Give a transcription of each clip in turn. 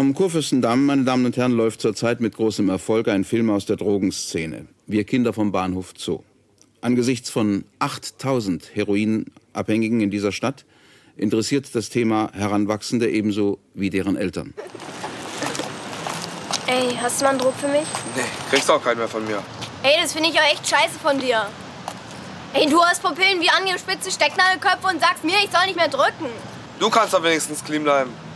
Am Kurfürstendamm, meine Damen und Herren, läuft zurzeit mit großem Erfolg ein Film aus der Drogenszene. Wir Kinder vom Bahnhof Zoo. Angesichts von 8000 Heroinabhängigen in dieser Stadt interessiert das Thema Heranwachsende ebenso wie deren Eltern. Ey, hast du mal einen Druck für mich? Nee, kriegst auch keinen mehr von mir. Ey, das finde ich auch echt scheiße von dir. Ey, du hast Pupillen wie angespitzte Stecknadelköpfe und sagst mir, ich soll nicht mehr drücken. Du kannst doch wenigstens clean bleiben.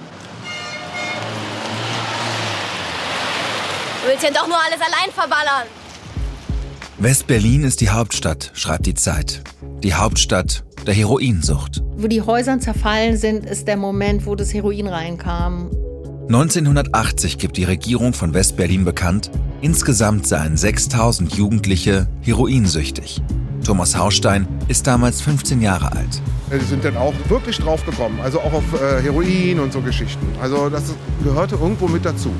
Du willst ja doch nur alles allein verballern. West-Berlin ist die Hauptstadt, schreibt die Zeit. Die Hauptstadt der Heroinsucht. Wo die Häuser zerfallen sind, ist der Moment, wo das Heroin reinkam. 1980 gibt die Regierung von West-Berlin bekannt, insgesamt seien 6000 Jugendliche heroinsüchtig. Thomas Haustein ist damals 15 Jahre alt. Die sind dann auch wirklich drauf gekommen, also auch auf äh, Heroin und so Geschichten. Also das gehörte irgendwo mit dazu.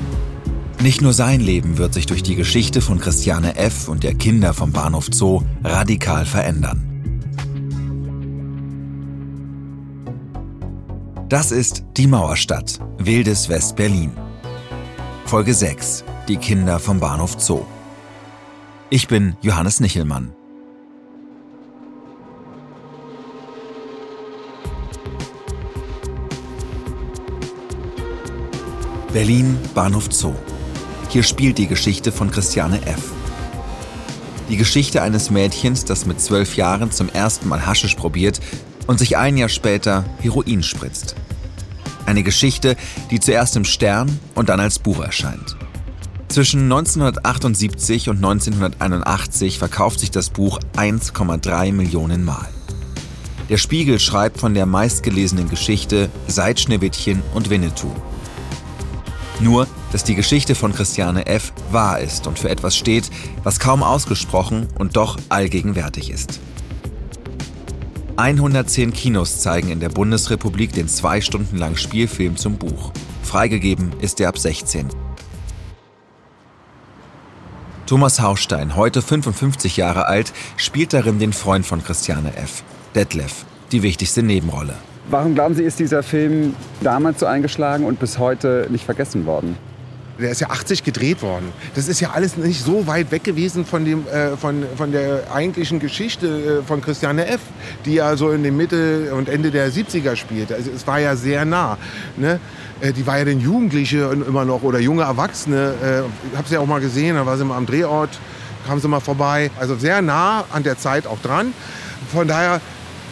Nicht nur sein Leben wird sich durch die Geschichte von Christiane F. und der Kinder vom Bahnhof Zoo radikal verändern. Das ist Die Mauerstadt, wildes West-Berlin. Folge 6, Die Kinder vom Bahnhof Zoo. Ich bin Johannes Nichelmann. Berlin, Bahnhof Zoo. Hier spielt die Geschichte von Christiane F. Die Geschichte eines Mädchens, das mit zwölf Jahren zum ersten Mal Haschisch probiert und sich ein Jahr später Heroin spritzt. Eine Geschichte, die zuerst im Stern und dann als Buch erscheint. Zwischen 1978 und 1981 verkauft sich das Buch 1,3 Millionen Mal. Der Spiegel schreibt von der meistgelesenen Geschichte seit Schneewittchen und Winnetou. Nur, dass die Geschichte von Christiane F. wahr ist und für etwas steht, was kaum ausgesprochen und doch allgegenwärtig ist. 110 Kinos zeigen in der Bundesrepublik den zwei Stunden langen Spielfilm zum Buch. Freigegeben ist er ab 16. Thomas Haustein, heute 55 Jahre alt, spielt darin den Freund von Christiane F., Detlef, die wichtigste Nebenrolle. Warum glauben Sie, ist dieser Film damals so eingeschlagen und bis heute nicht vergessen worden? Der ist ja 80 gedreht worden. Das ist ja alles nicht so weit weg gewesen von, dem, äh, von, von der eigentlichen Geschichte äh, von Christiane F., die ja so in dem Mitte und Ende der 70er spielte. Also es war ja sehr nah. Ne? Äh, die war ja dann Jugendliche immer noch oder junge Erwachsene. Äh, ich habe sie ja auch mal gesehen, da war sie mal am Drehort, kam sie mal vorbei. Also sehr nah an der Zeit auch dran. Von daher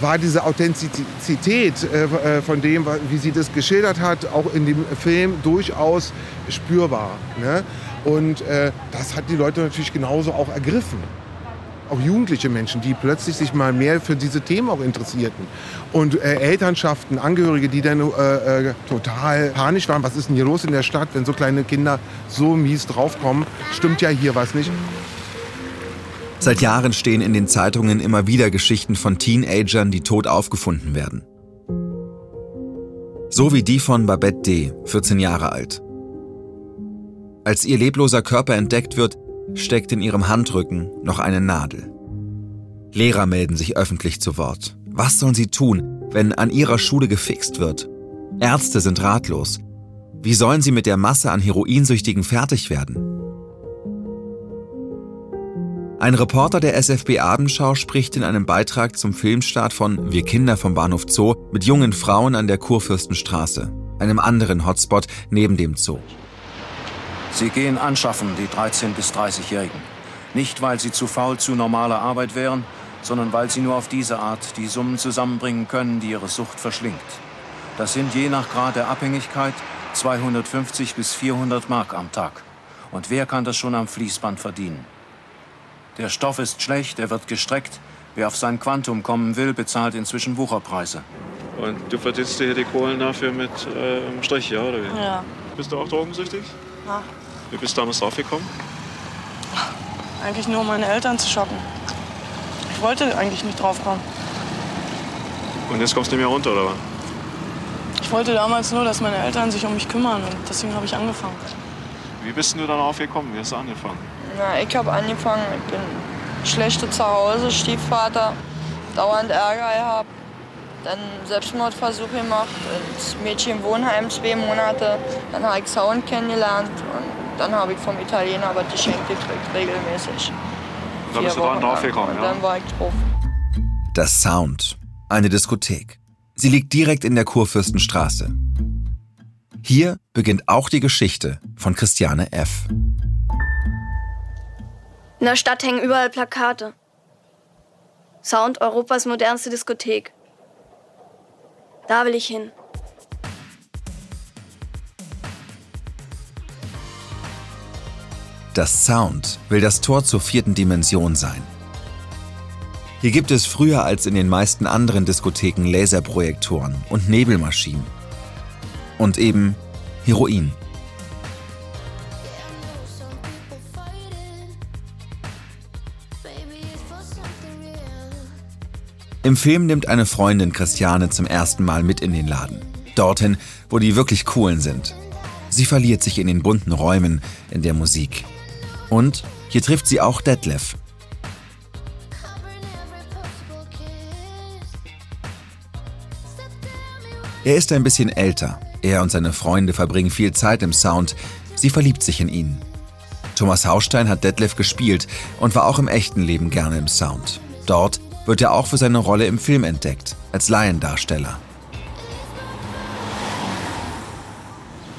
war diese Authentizität äh, äh, von dem, wie sie das geschildert hat, auch in dem Film durchaus spürbar. Ne? Und äh, das hat die Leute natürlich genauso auch ergriffen. Auch jugendliche Menschen, die plötzlich sich mal mehr für diese Themen auch interessierten. Und äh, Elternschaften, Angehörige, die dann total panisch waren. Was ist denn hier los in der Stadt, wenn so kleine Kinder so mies draufkommen? Stimmt ja hier was nicht. Seit Jahren stehen in den Zeitungen immer wieder Geschichten von Teenagern, die tot aufgefunden werden. So wie die von Babette D., 14 Jahre alt. Als ihr lebloser Körper entdeckt wird, steckt in ihrem Handrücken noch eine Nadel. Lehrer melden sich öffentlich zu Wort. Was sollen sie tun, wenn an ihrer Schule gefixt wird? Ärzte sind ratlos. Wie sollen sie mit der Masse an Heroinsüchtigen fertig werden? Ein Reporter der SFB Abendschau spricht in einem Beitrag zum Filmstart von Wir Kinder vom Bahnhof Zoo mit jungen Frauen an der Kurfürstenstraße, einem anderen Hotspot neben dem Zoo. Sie gehen anschaffen, die 13- bis 30-Jährigen. Nicht, weil sie zu faul zu normaler Arbeit wären, sondern weil sie nur auf diese Art die Summen zusammenbringen können, die ihre Sucht verschlingt. Das sind je nach Grad der Abhängigkeit 250 bis 400 Mark am Tag. Und wer kann das schon am Fließband verdienen? Der Stoff ist schlecht, er wird gestreckt. Wer auf sein Quantum kommen will, bezahlt inzwischen Wucherpreise. Und du verdienst dir die Kohlen dafür mit äh, im Strich, ja, oder wie? Ja. Bist du auch drogensüchtig? Ja. Wie bist du damals draufgekommen? Eigentlich nur, um meine Eltern zu schocken. Ich wollte eigentlich nicht draufkommen. Und jetzt kommst du nicht mehr runter, oder was? Ich wollte damals nur, dass meine Eltern sich um mich kümmern und deswegen habe ich angefangen. Wie bist du dann aufgekommen? Wie hast du angefangen? Na, ich habe angefangen, ich bin schlechter zu Hause, Stiefvater, dauernd Ärger gehabt. dann Selbstmordversuch gemacht, ins Mädchenwohnheim zwei Monate. Dann habe ich Sound kennengelernt und dann habe ich vom Italiener was geschenkt gekriegt, regelmäßig. Da bist du dran draufgekommen, Und dann war ich drauf. Das Sound. Eine Diskothek. Sie liegt direkt in der Kurfürstenstraße. Hier beginnt auch die Geschichte von Christiane F. In der Stadt hängen überall Plakate. Sound Europas modernste Diskothek. Da will ich hin. Das Sound will das Tor zur vierten Dimension sein. Hier gibt es früher als in den meisten anderen Diskotheken Laserprojektoren und Nebelmaschinen. Und eben Heroin. Im Film nimmt eine Freundin Christiane zum ersten Mal mit in den Laden. Dorthin, wo die wirklich coolen sind. Sie verliert sich in den bunten Räumen, in der Musik. Und hier trifft sie auch Detlef. Er ist ein bisschen älter. Er und seine Freunde verbringen viel Zeit im Sound. Sie verliebt sich in ihn. Thomas Haustein hat Detlef gespielt und war auch im echten Leben gerne im Sound. Dort wird er auch für seine Rolle im Film entdeckt, als Laiendarsteller.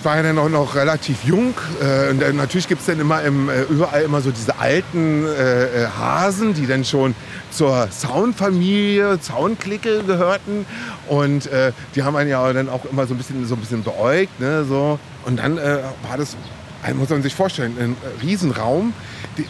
Ich war ja dann auch noch relativ jung. Äh, und natürlich gibt es dann immer im, äh, überall immer so diese alten äh, äh, Hasen, die dann schon zur Soundfamilie, Soundklicke gehörten. Und die haben einen ja dann auch immer so ein bisschen, so ein bisschen beäugt. Ne, so. Und dann war das, also muss man sich vorstellen, ein Riesenraum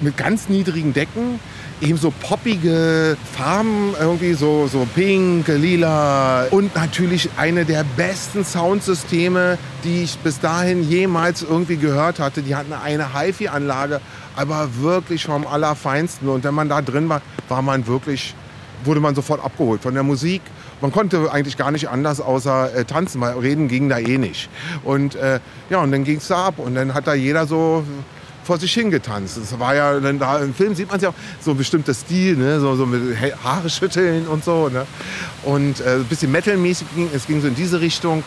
mit ganz niedrigen Decken eben so poppige Farben, irgendwie so, so pink, lila und natürlich eine der besten Soundsysteme, die ich bis dahin jemals irgendwie gehört hatte. Die hatten eine HiFi-Anlage, aber wirklich vom Allerfeinsten. Und wenn man da drin war, war man wirklich, wurde man sofort abgeholt von der Musik. Man konnte eigentlich gar nicht anders außer äh, tanzen, weil reden ging da eh nicht. Und äh, ja, und dann ging es da ab und dann hat da jeder so vor sich hingetanzt. Das war ja dann da im Film sieht man ja auch so ein bestimmter Stil, ne? so, so mit Haare schütteln und so. Ne? Und äh, ein bisschen Metal-mäßig ging es ging so in diese Richtung.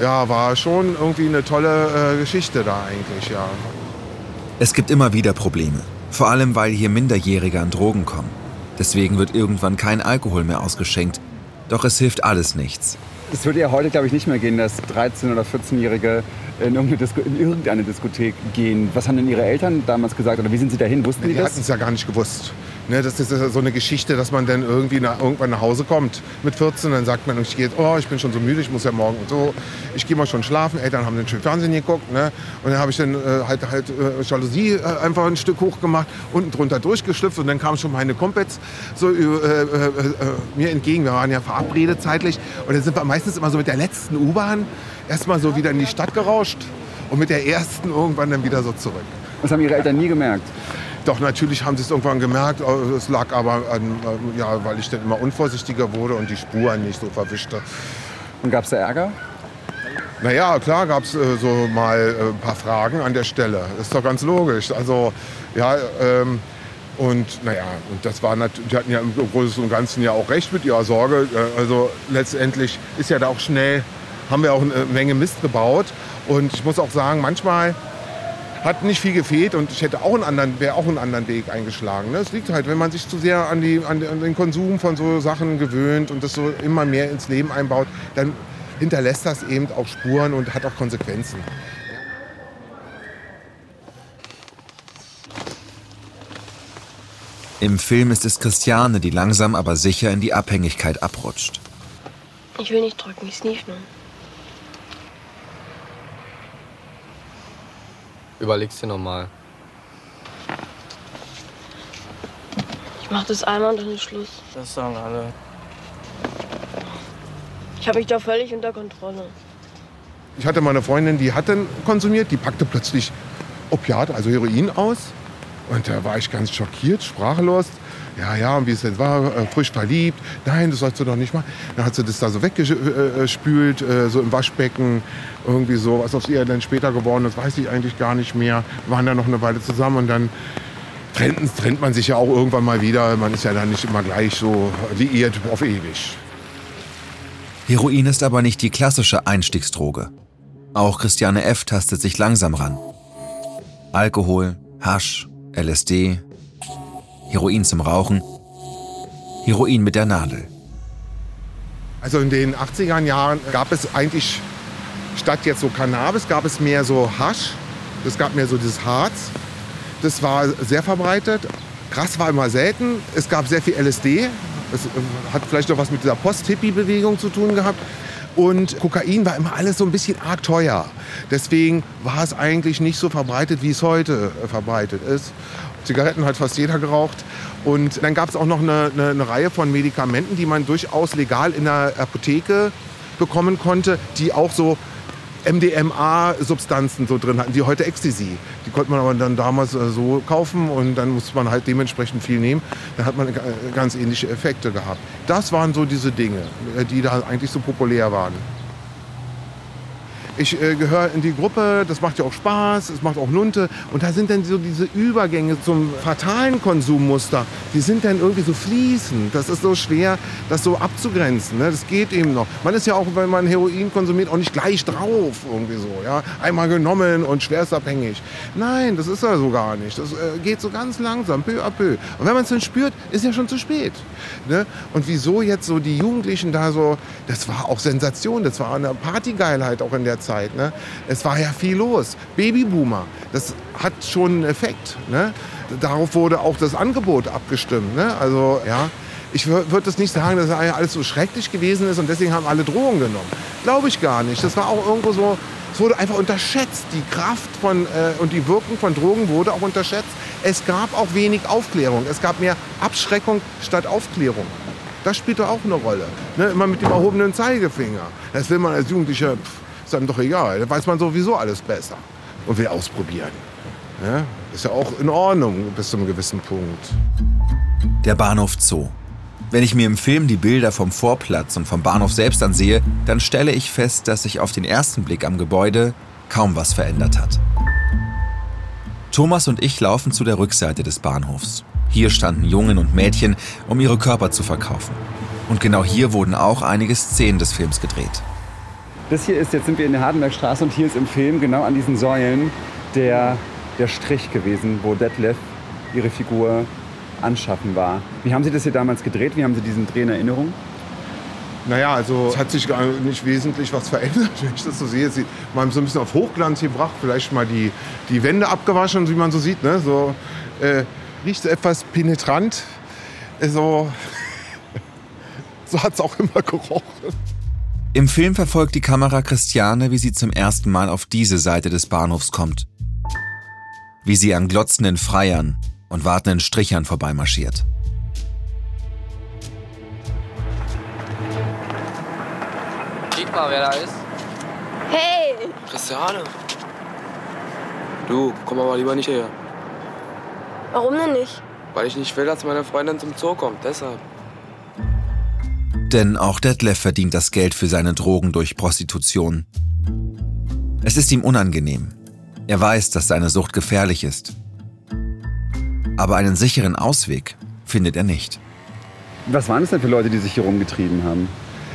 Ja, war schon irgendwie eine tolle äh, Geschichte da eigentlich, ja. Es gibt immer wieder Probleme. Vor allem, weil hier Minderjährige an Drogen kommen. Deswegen wird irgendwann kein Alkohol mehr ausgeschenkt. Doch es hilft alles nichts. Es würde ja heute, glaube ich, nicht mehr gehen, dass 13- oder 14-Jährige in in irgendeine Diskothek gehen. Was haben denn Ihre Eltern damals gesagt oder wie sind Sie dahin? Wussten Die Sie das? hatten es ja gar nicht gewusst. Ne, das ist so eine Geschichte, dass man dann irgendwie nach, irgendwann nach Hause kommt mit 14. Dann sagt man, ich gehe, oh, ich bin schon so müde, ich muss ja morgen und so. Ich gehe mal schon schlafen. Eltern haben dann schön Fernsehen geguckt. Ne? Und dann habe ich dann äh, halt, halt äh, Jalousie äh, einfach ein Stück hoch gemacht, unten drunter durchgeschlüpft. Und dann kamen schon meine Kumpels so äh, äh, äh, mir entgegen. Wir waren ja verabredet zeitlich. Und dann sind wir meistens immer so mit der letzten U-Bahn erstmal so wieder in die Stadt gerauscht und mit der ersten irgendwann dann wieder so zurück. Das haben Ihre Eltern nie gemerkt. Doch natürlich haben sie es irgendwann gemerkt. äh, Es lag aber an, äh, ja, weil ich dann immer unvorsichtiger wurde und die Spuren nicht so verwischte. Und gab es da Ärger? Naja, klar gab es äh, so mal äh, ein paar Fragen an der Stelle. Ist doch ganz logisch. Also, ja, ähm, und naja, und das war natürlich, die hatten ja im Großen und Ganzen ja auch recht mit ihrer Sorge. Äh, Also letztendlich ist ja da auch schnell, haben wir auch eine Menge Mist gebaut. Und ich muss auch sagen, manchmal hat nicht viel gefehlt und ich hätte auch einen anderen, wäre auch einen anderen Weg eingeschlagen. Ne? Es liegt halt, wenn man sich zu sehr an, die, an, an den Konsum von so Sachen gewöhnt und das so immer mehr ins Leben einbaut, dann hinterlässt das eben auch Spuren und hat auch Konsequenzen. Im Film ist es Christiane, die langsam aber sicher in die Abhängigkeit abrutscht. Ich will nicht drücken, ich sneeze nur. Überleg's dir nochmal. Ich mach das einmal und dann ist Schluss. Das sagen alle. Ich habe mich da völlig unter Kontrolle. Ich hatte mal eine Freundin, die hat dann konsumiert, die packte plötzlich Opiate, also Heroin aus. Und da war ich ganz schockiert, sprachlos. Ja, ja, und wie es jetzt war, äh, frisch verliebt. Nein, das sollst du doch nicht machen. Dann hat sie das da so weggespült, äh, so im Waschbecken. Irgendwie so, was aus ihr dann später geworden ist, weiß ich eigentlich gar nicht mehr. Wir waren dann noch eine Weile zusammen und dann trennt, trennt man sich ja auch irgendwann mal wieder. Man ist ja dann nicht immer gleich so liiert auf ewig. Heroin ist aber nicht die klassische Einstiegsdroge. Auch Christiane F. tastet sich langsam ran. Alkohol, Hasch, LSD, Heroin zum Rauchen, Heroin mit der Nadel. Also in den 80er Jahren gab es eigentlich statt jetzt so Cannabis, gab es mehr so Hasch. Es gab mehr so dieses Harz. Das war sehr verbreitet. Gras war immer selten. Es gab sehr viel LSD. Es äh, hat vielleicht noch was mit dieser Post-Hippie-Bewegung zu tun gehabt. Und Kokain war immer alles so ein bisschen arg teuer. Deswegen war es eigentlich nicht so verbreitet, wie es heute äh, verbreitet ist. Zigaretten hat fast jeder geraucht. Und dann gab es auch noch eine, eine, eine Reihe von Medikamenten, die man durchaus legal in der Apotheke bekommen konnte, die auch so MDMA-Substanzen so drin hatten, wie heute Ecstasy. Die konnte man aber dann damals äh, so kaufen und dann musste man halt dementsprechend viel nehmen. Dann hat man ganz ähnliche Effekte gehabt. Das waren so diese Dinge, äh, die da eigentlich so populär waren. Ich äh, gehöre in die Gruppe, das macht ja auch Spaß, es macht auch Lunte. Und da sind dann so diese Übergänge zum fatalen Konsummuster, die sind dann irgendwie so fließend. Das ist so schwer, das so abzugrenzen. Ne? Das geht eben noch. Man ist ja auch, wenn man Heroin konsumiert, auch nicht gleich drauf irgendwie so. Ja? Einmal genommen und schwerstabhängig. Nein, das ist ja so gar nicht. Das äh, geht so ganz langsam, peu à peu. Und wenn man es dann spürt, ist ja schon zu spät. Ne? Und wieso jetzt so die Jugendlichen da so, das war auch Sensation, das war eine Partygeilheit auch in der Zeit. Zeit. Ne? Es war ja viel los. Babyboomer, das hat schon einen Effekt. Ne? Darauf wurde auch das Angebot abgestimmt. Ne? Also ja, ich würde das nicht sagen, dass alles so schrecklich gewesen ist und deswegen haben alle Drogen genommen. Glaube ich gar nicht. Das war auch irgendwo so, es wurde einfach unterschätzt. Die Kraft von, äh, und die Wirkung von Drogen wurde auch unterschätzt. Es gab auch wenig Aufklärung. Es gab mehr Abschreckung statt Aufklärung. Das spielt doch auch eine Rolle. Ne? Immer mit dem erhobenen Zeigefinger. Das will man als Jugendlicher, pff, ist einem doch egal. Da weiß man sowieso alles besser und will ausprobieren. Ja? Ist ja auch in Ordnung bis zu einem gewissen Punkt. Der Bahnhof Zoo. Wenn ich mir im Film die Bilder vom Vorplatz und vom Bahnhof selbst ansehe, dann stelle ich fest, dass sich auf den ersten Blick am Gebäude kaum was verändert hat. Thomas und ich laufen zu der Rückseite des Bahnhofs. Hier standen Jungen und Mädchen, um ihre Körper zu verkaufen. Und genau hier wurden auch einige Szenen des Films gedreht. Das hier ist, jetzt sind wir in der Hardenbergstraße und hier ist im Film genau an diesen Säulen der, der Strich gewesen, wo Detlef ihre Figur anschaffen war. Wie haben Sie das hier damals gedreht? Wie haben Sie diesen Dreh in Erinnerung? Naja, also es hat sich gar nicht wesentlich was verändert, wenn ich das so sehe. Sie haben so ein bisschen auf Hochglanz gebracht, vielleicht mal die, die Wände abgewaschen, wie man so sieht. Ne? So, äh, riecht etwas penetrant. So, so hat es auch immer gerochen. Im Film verfolgt die Kamera Christiane, wie sie zum ersten Mal auf diese Seite des Bahnhofs kommt. Wie sie an glotzenden Freiern und wartenden Strichern vorbeimarschiert. Sieht mal, wer da ist. Hey! Christiane. Du, komm aber lieber nicht her. Warum denn nicht? Weil ich nicht will, dass meine Freundin zum Zoo kommt, deshalb. Denn auch Detlef verdient das Geld für seine Drogen durch Prostitution. Es ist ihm unangenehm. Er weiß, dass seine Sucht gefährlich ist. Aber einen sicheren Ausweg findet er nicht. Was waren es denn für Leute, die sich hier rumgetrieben haben?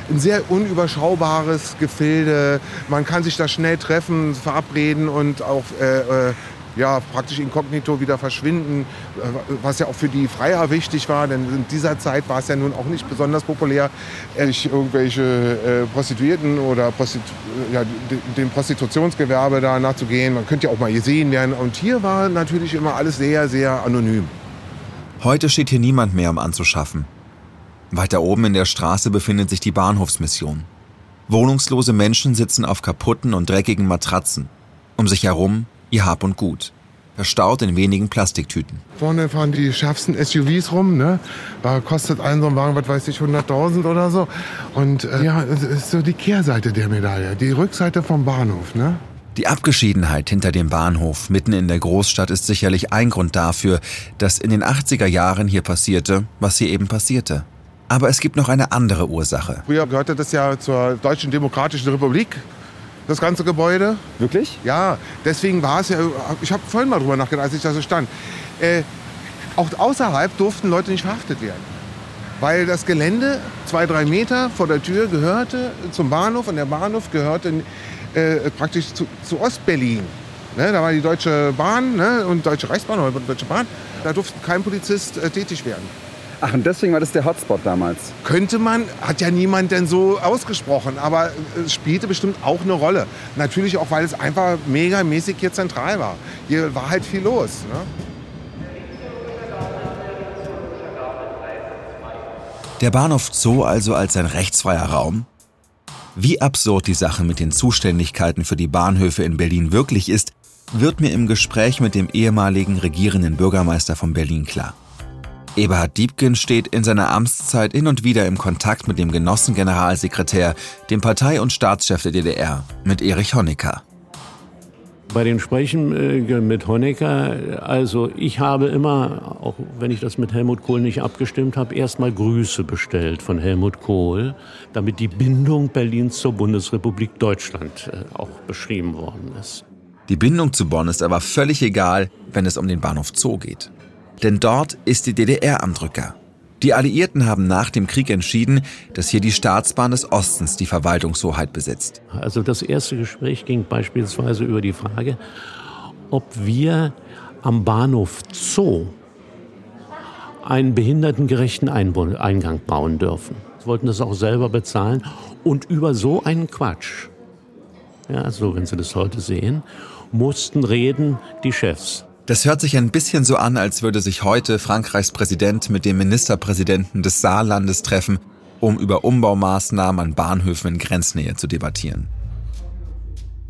Ein sehr unüberschaubares Gefilde. Man kann sich da schnell treffen, verabreden und auch äh, äh ja, praktisch inkognito wieder verschwinden, äh, was ja auch für die Freier wichtig war, denn in dieser Zeit war es ja nun auch nicht besonders populär, ehrlich irgendwelche äh, Prostituierten oder Prostitu ja, dem Prostitutionsgewerbe da nachzugehen. Man könnte ja auch mal gesehen werden. Und hier war natürlich immer alles sehr, sehr anonym. Heute steht hier niemand mehr, um anzuschaffen. Weiter oben in der Straße befindet sich die Bahnhofsmission. Wohnungslose Menschen sitzen auf kaputten und dreckigen Matratzen. Um sich herum ihr Hab und Gut. Verstaut in wenigen Plastiktüten. Vorne fahren die schärfsten SUVs rum. Ne? Da kostet ein so ein Wagen, was weiß ich, 100.000 oder so. Und äh, ja, das ist so die Kehrseite der Medaille, die Rückseite vom Bahnhof. Ne? Die Abgeschiedenheit hinter dem Bahnhof mitten in der Großstadt ist sicherlich ein Grund dafür, dass in den 80er Jahren hier passierte, was hier eben passierte. Aber es gibt noch eine andere Ursache. Früher gehörte das ja zur Deutschen Demokratischen Republik das ganze Gebäude. Wirklich? Ja, deswegen war es ja, ich habe vorhin mal drüber nachgedacht, als ich da so stand. Äh, auch außerhalb durften Leute nicht verhaftet werden. Weil das Gelände zwei, drei Meter vor der Tür gehörte zum Bahnhof und der Bahnhof gehörte äh, praktisch zu, zu Ostberlin. Ne, da war die Deutsche Bahn ne, und Deutsche Reichsbahn oder Deutsche Bahn. Da durfte kein Polizist äh, tätig werden. Ach, und deswegen war das der Hotspot damals? Könnte man, hat ja niemand denn so ausgesprochen, aber es spielte bestimmt auch eine Rolle. Natürlich auch, weil es einfach megamäßig hier zentral war. Hier war halt viel los. Ne? Der Bahnhof Zoo also als ein rechtsfreier Raum? Wie absurd die Sache mit den Zuständigkeiten für die Bahnhöfe in Berlin wirklich ist, wird mir im Gespräch mit dem ehemaligen regierenden Bürgermeister von Berlin klar. Eberhard Diebken steht in seiner Amtszeit hin und wieder im Kontakt mit dem Genossengeneralsekretär, dem Partei- und Staatschef der DDR, mit Erich Honecker. Bei den Sprechen äh, mit Honecker, also ich habe immer, auch wenn ich das mit Helmut Kohl nicht abgestimmt habe, erstmal Grüße bestellt von Helmut Kohl, damit die Bindung Berlins zur Bundesrepublik Deutschland äh, auch beschrieben worden ist. Die Bindung zu Bonn ist aber völlig egal, wenn es um den Bahnhof Zoo geht. Denn dort ist die DDR am Drücker. Die Alliierten haben nach dem Krieg entschieden, dass hier die Staatsbahn des Ostens die Verwaltungshoheit besitzt. Also das erste Gespräch ging beispielsweise über die Frage, ob wir am Bahnhof Zoo einen behindertengerechten Eingang bauen dürfen. Sie wollten das auch selber bezahlen und über so einen Quatsch, ja, so wenn Sie das heute sehen, mussten reden die Chefs. Das hört sich ein bisschen so an, als würde sich heute Frankreichs Präsident mit dem Ministerpräsidenten des Saarlandes treffen, um über Umbaumaßnahmen an Bahnhöfen in Grenznähe zu debattieren.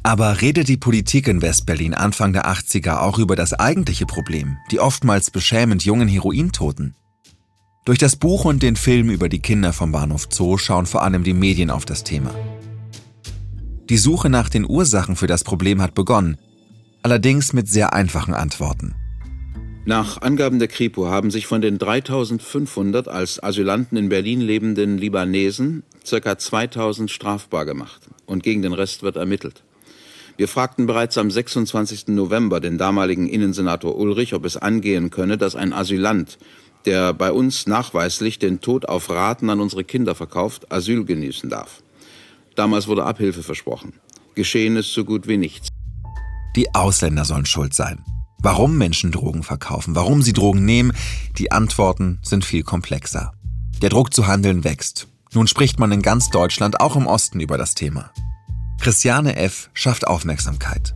Aber redet die Politik in Westberlin Anfang der 80er auch über das eigentliche Problem, die oftmals beschämend jungen Herointoten? Durch das Buch und den Film über die Kinder vom Bahnhof Zoo schauen vor allem die Medien auf das Thema. Die Suche nach den Ursachen für das Problem hat begonnen allerdings mit sehr einfachen Antworten. Nach Angaben der Kripo haben sich von den 3500 als Asylanten in Berlin lebenden Libanesen ca. 2000 strafbar gemacht und gegen den Rest wird ermittelt. Wir fragten bereits am 26. November den damaligen Innensenator Ulrich, ob es angehen könne, dass ein Asylant, der bei uns nachweislich den Tod auf Raten an unsere Kinder verkauft, Asyl genießen darf. Damals wurde Abhilfe versprochen. Geschehen ist so gut wie nichts. Die Ausländer sollen schuld sein. Warum Menschen Drogen verkaufen, warum sie Drogen nehmen, die Antworten sind viel komplexer. Der Druck zu handeln wächst. Nun spricht man in ganz Deutschland, auch im Osten, über das Thema. Christiane F. schafft Aufmerksamkeit.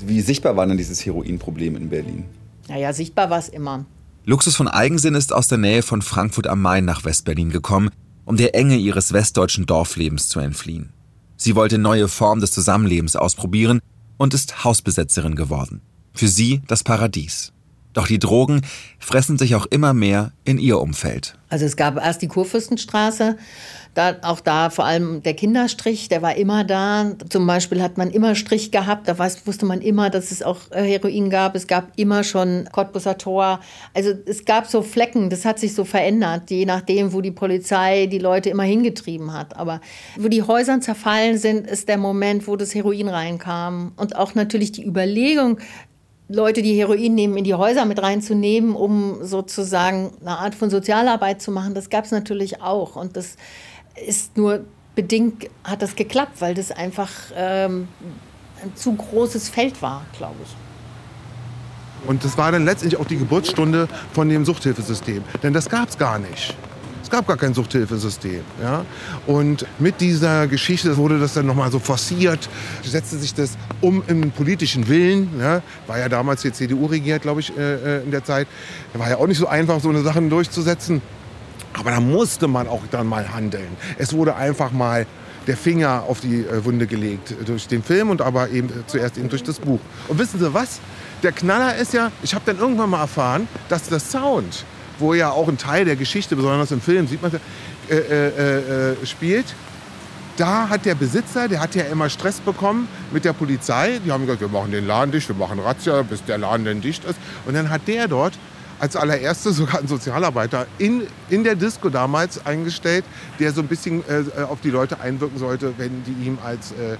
Wie sichtbar war denn dieses Heroinproblem in Berlin? Naja, sichtbar war es immer. Luxus von Eigensinn ist aus der Nähe von Frankfurt am Main nach Westberlin gekommen, um der Enge ihres westdeutschen Dorflebens zu entfliehen. Sie wollte neue Formen des Zusammenlebens ausprobieren und ist Hausbesetzerin geworden. Für sie das Paradies. Doch die Drogen fressen sich auch immer mehr in ihr Umfeld. Also es gab erst die Kurfürstenstraße, da, auch da vor allem der Kinderstrich, der war immer da. Zum Beispiel hat man immer Strich gehabt, da weiß, wusste man immer, dass es auch äh, Heroin gab. Es gab immer schon Cottbusser Tor. Also es gab so Flecken, das hat sich so verändert, je nachdem, wo die Polizei die Leute immer hingetrieben hat. Aber wo die Häuser zerfallen sind, ist der Moment, wo das Heroin reinkam. Und auch natürlich die Überlegung, Leute, die Heroin nehmen, in die Häuser mit reinzunehmen, um sozusagen eine Art von Sozialarbeit zu machen, das gab es natürlich auch. Und das ist nur bedingt, hat das geklappt, weil das einfach ähm, ein zu großes Feld war, glaube ich. Und das war dann letztendlich auch die Geburtsstunde von dem Suchthilfesystem. Denn das gab es gar nicht. Es gab gar kein Suchthilfesystem. Ja? Und mit dieser Geschichte wurde das dann nochmal so forciert, setzte sich das um im politischen Willen. Ja? War ja damals die CDU regiert, glaube ich, äh, äh, in der Zeit. War ja auch nicht so einfach, so eine Sache durchzusetzen. Aber da musste man auch dann mal handeln. Es wurde einfach mal der Finger auf die äh, Wunde gelegt durch den Film und aber eben zuerst eben durch das Buch. Und wissen Sie was? Der Knaller ist ja, ich habe dann irgendwann mal erfahren, dass der Sound wo ja auch ein Teil der Geschichte, besonders im Film, sieht man, äh, äh, äh, spielt. Da hat der Besitzer, der hat ja immer Stress bekommen mit der Polizei. Die haben gesagt, wir machen den Laden dicht, wir machen Razzia, bis der Laden dann dicht ist. Und dann hat der dort als allererstes sogar einen Sozialarbeiter in, in der Disco damals eingestellt, der so ein bisschen äh, auf die Leute einwirken sollte, wenn die ihm als äh,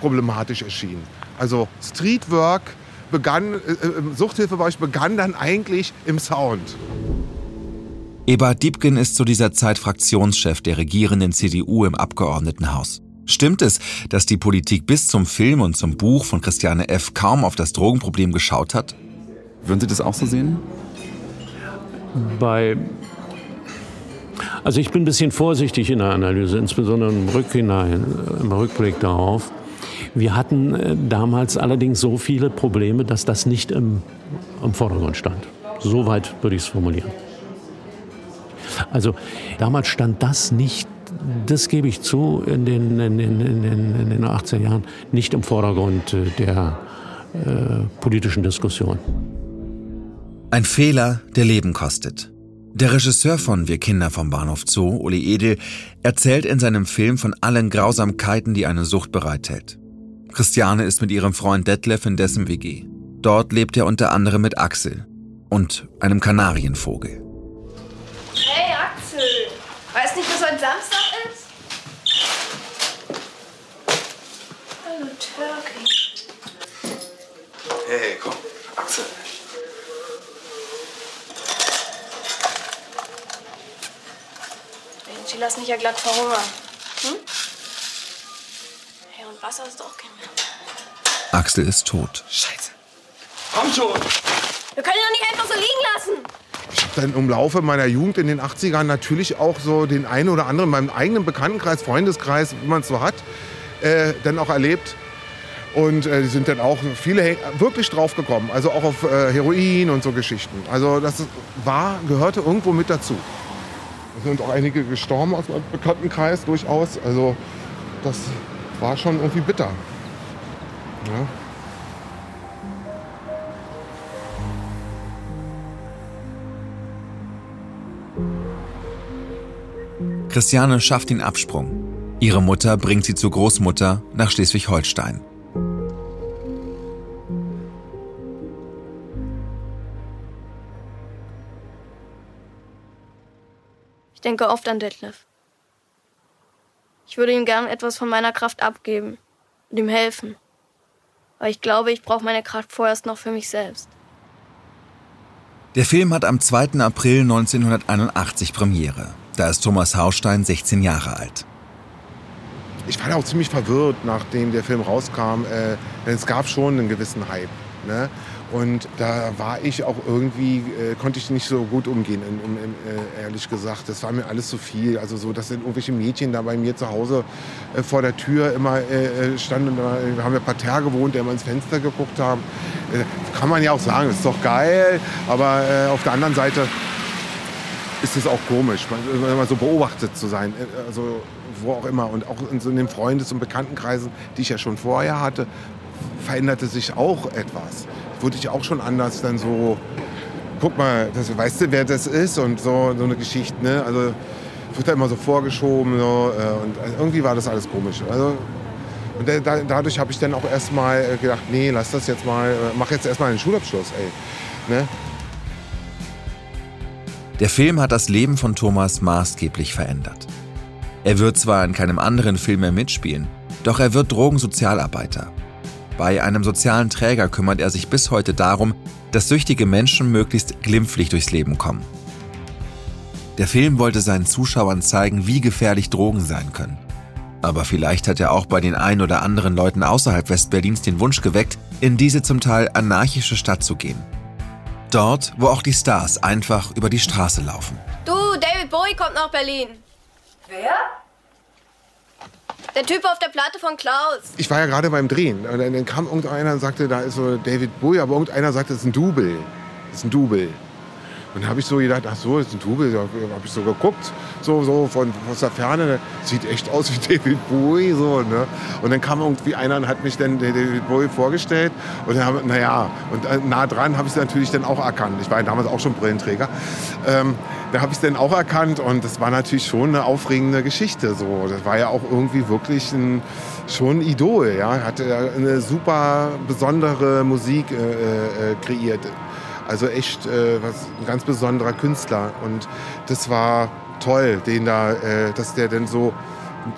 problematisch erschienen. Also Streetwork begann, äh, äh Suchthilfebereich begann dann eigentlich im Sound. Eberhard Diebken ist zu dieser Zeit Fraktionschef der regierenden CDU im Abgeordnetenhaus. Stimmt es, dass die Politik bis zum Film und zum Buch von Christiane F. kaum auf das Drogenproblem geschaut hat? Würden Sie das auch so sehen? Bei also ich bin ein bisschen vorsichtig in der Analyse, insbesondere im, Rückhinein, im Rückblick darauf. Wir hatten äh, damals allerdings so viele Probleme, dass das nicht im, im Vordergrund stand. Soweit würde ich es formulieren. Also damals stand das nicht, das gebe ich zu, in den, in den, in in den 18 Jahren nicht im Vordergrund äh, der äh, politischen Diskussion. Ein Fehler, der Leben kostet. Der Regisseur von Wir Kinder vom Bahnhof Zoo, Uli Edel, erzählt in seinem Film von allen Grausamkeiten, die eine Sucht bereithält. Christiane ist mit ihrem Freund Detlef in dessen WG. Dort lebt er unter anderem mit Axel und einem Kanarienvogel. Hey Axel, weißt nicht, dass heute Samstag ist? Hallo Turkey. Hey, komm, Axel. Sie lassen mich ja glatt verhungern. Hm? Hey, und Wasser ist doch kein mehr. Axel ist tot. Scheiße. Komm schon. Wir können ihn doch nicht einfach so liegen lassen. Ich habe dann im Laufe meiner Jugend in den 80ern natürlich auch so den einen oder anderen in meinem eigenen Bekanntenkreis, Freundeskreis, wie man es so hat, äh, dann auch erlebt. Und äh, die sind dann auch viele wirklich drauf gekommen, also auch auf äh, Heroin und so Geschichten. Also das war, gehörte irgendwo mit dazu. Es sind auch einige gestorben aus meinem Bekanntenkreis durchaus. Also das war schon irgendwie bitter. Ja. Christiane schafft den Absprung. Ihre Mutter bringt sie zur Großmutter nach Schleswig-Holstein. Ich denke oft an Detlef. Ich würde ihm gern etwas von meiner Kraft abgeben und ihm helfen. Aber ich glaube, ich brauche meine Kraft vorerst noch für mich selbst. Der Film hat am 2. April 1981 Premiere. Da ist Thomas Haustein 16 Jahre alt. Ich war auch ziemlich verwirrt, nachdem der Film rauskam. Äh, denn es gab schon einen gewissen Hype. Ne? Und da war ich auch irgendwie, äh, konnte ich nicht so gut umgehen, in, in, äh, ehrlich gesagt. Das war mir alles zu viel. Also so, dass irgendwelche Mädchen da bei mir zu Hause äh, vor der Tür immer äh, äh, standen. Da haben wir Parterre gewohnt, der immer ins Fenster geguckt haben. Äh, kann man ja auch sagen, ist doch geil. Aber auf der anderen Seite ist es auch komisch, immer so beobachtet zu sein. Also wo auch immer. Und auch in so den Freundes- und Bekanntenkreisen, die ich ja schon vorher hatte, veränderte sich auch etwas wurde ich auch schon anders dann so, guck mal, das, weißt du, wer das ist und so, so eine Geschichte, ne? Also wird da immer so vorgeschoben so, äh, und also irgendwie war das alles komisch. Also, und da, dadurch habe ich dann auch erstmal äh, gedacht, nee, lass das jetzt mal, äh, mach jetzt erstmal einen Schulabschluss, ey. Ne? Der Film hat das Leben von Thomas maßgeblich verändert. Er wird zwar in keinem anderen Film mehr mitspielen, doch er wird Drogensozialarbeiter bei einem sozialen Träger kümmert er sich bis heute darum, dass süchtige Menschen möglichst glimpflich durchs Leben kommen. Der Film wollte seinen Zuschauern zeigen, wie gefährlich Drogen sein können. Aber vielleicht hat er auch bei den ein oder anderen Leuten außerhalb Westberlins den Wunsch geweckt, in diese zum Teil anarchische Stadt zu gehen. Dort, wo auch die Stars einfach über die Straße laufen. Du, David Bowie kommt nach Berlin. Wer? Der Typ auf der Platte von Klaus. Ich war ja gerade beim Drehen. Und dann kam irgendeiner und sagte, da ist so David Bowie, aber irgendeiner sagte, das ist ein Double. Das ist ein Double. Und dann habe ich so gedacht, ach so, das ist ein Double. Da habe ich so geguckt, so, so von aus der Ferne. Sieht echt aus wie David Bowie. So, ne? Und dann kam irgendwie einer und hat mich dann David Bowie vorgestellt. Und dann habe naja, und äh, nah dran habe ich es natürlich dann auch erkannt. Ich war ja damals auch schon Brillenträger. Ähm, da habe ich es dann auch erkannt und das war natürlich schon eine aufregende Geschichte. So. Das war ja auch irgendwie wirklich ein, schon ein Idol. Ja? Hatte eine super besondere Musik äh, äh, kreiert. Also echt äh, was, ein ganz besonderer Künstler. Und das war toll, den da, äh, dass der denn so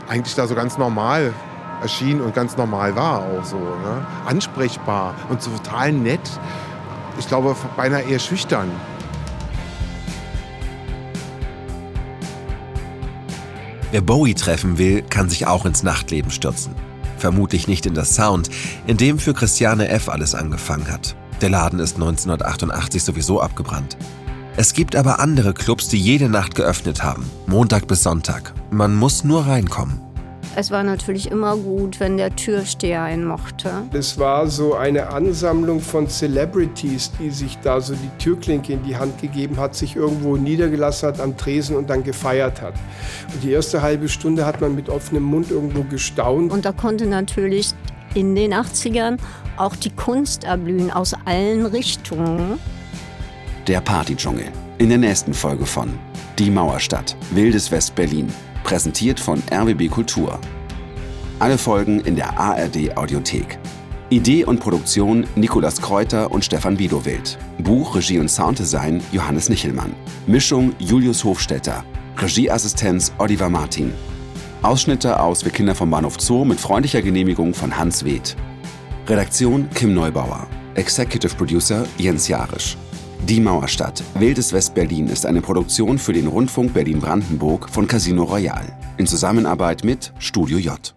eigentlich da so ganz normal erschien und ganz normal war auch so. Ne? Ansprechbar und so total nett. Ich glaube, beinahe eher schüchtern. Wer Bowie treffen will, kann sich auch ins Nachtleben stürzen. Vermutlich nicht in das Sound, in dem für Christiane F. alles angefangen hat. Der Laden ist 1988 sowieso abgebrannt. Es gibt aber andere Clubs, die jede Nacht geöffnet haben, Montag bis Sonntag. Man muss nur reinkommen. Es war natürlich immer gut, wenn der Türsteher einen mochte. Es war so eine Ansammlung von Celebrities, die sich da so die Türklinke in die Hand gegeben hat, sich irgendwo niedergelassen hat am Tresen und dann gefeiert hat. Und die erste halbe Stunde hat man mit offenem Mund irgendwo gestaunt. Und da konnte natürlich in den 80ern auch die Kunst erblühen aus allen Richtungen. Der Partydschungel. In der nächsten Folge von Die Mauerstadt, Wildes West-Berlin. Präsentiert von RBB Kultur. Alle Folgen in der ARD Audiothek. Idee und Produktion Nikolas Kräuter und Stefan Widowild. Buch, Regie und Sounddesign Johannes Nichelmann. Mischung Julius Hofstetter. Regieassistenz Oliver Martin. Ausschnitte aus Wir Kinder vom Bahnhof Zoo mit freundlicher Genehmigung von Hans Weht. Redaktion Kim Neubauer. Executive Producer Jens Jarisch. Die Mauerstadt, Wildes West-Berlin ist eine Produktion für den Rundfunk Berlin-Brandenburg von Casino Royal in Zusammenarbeit mit Studio J.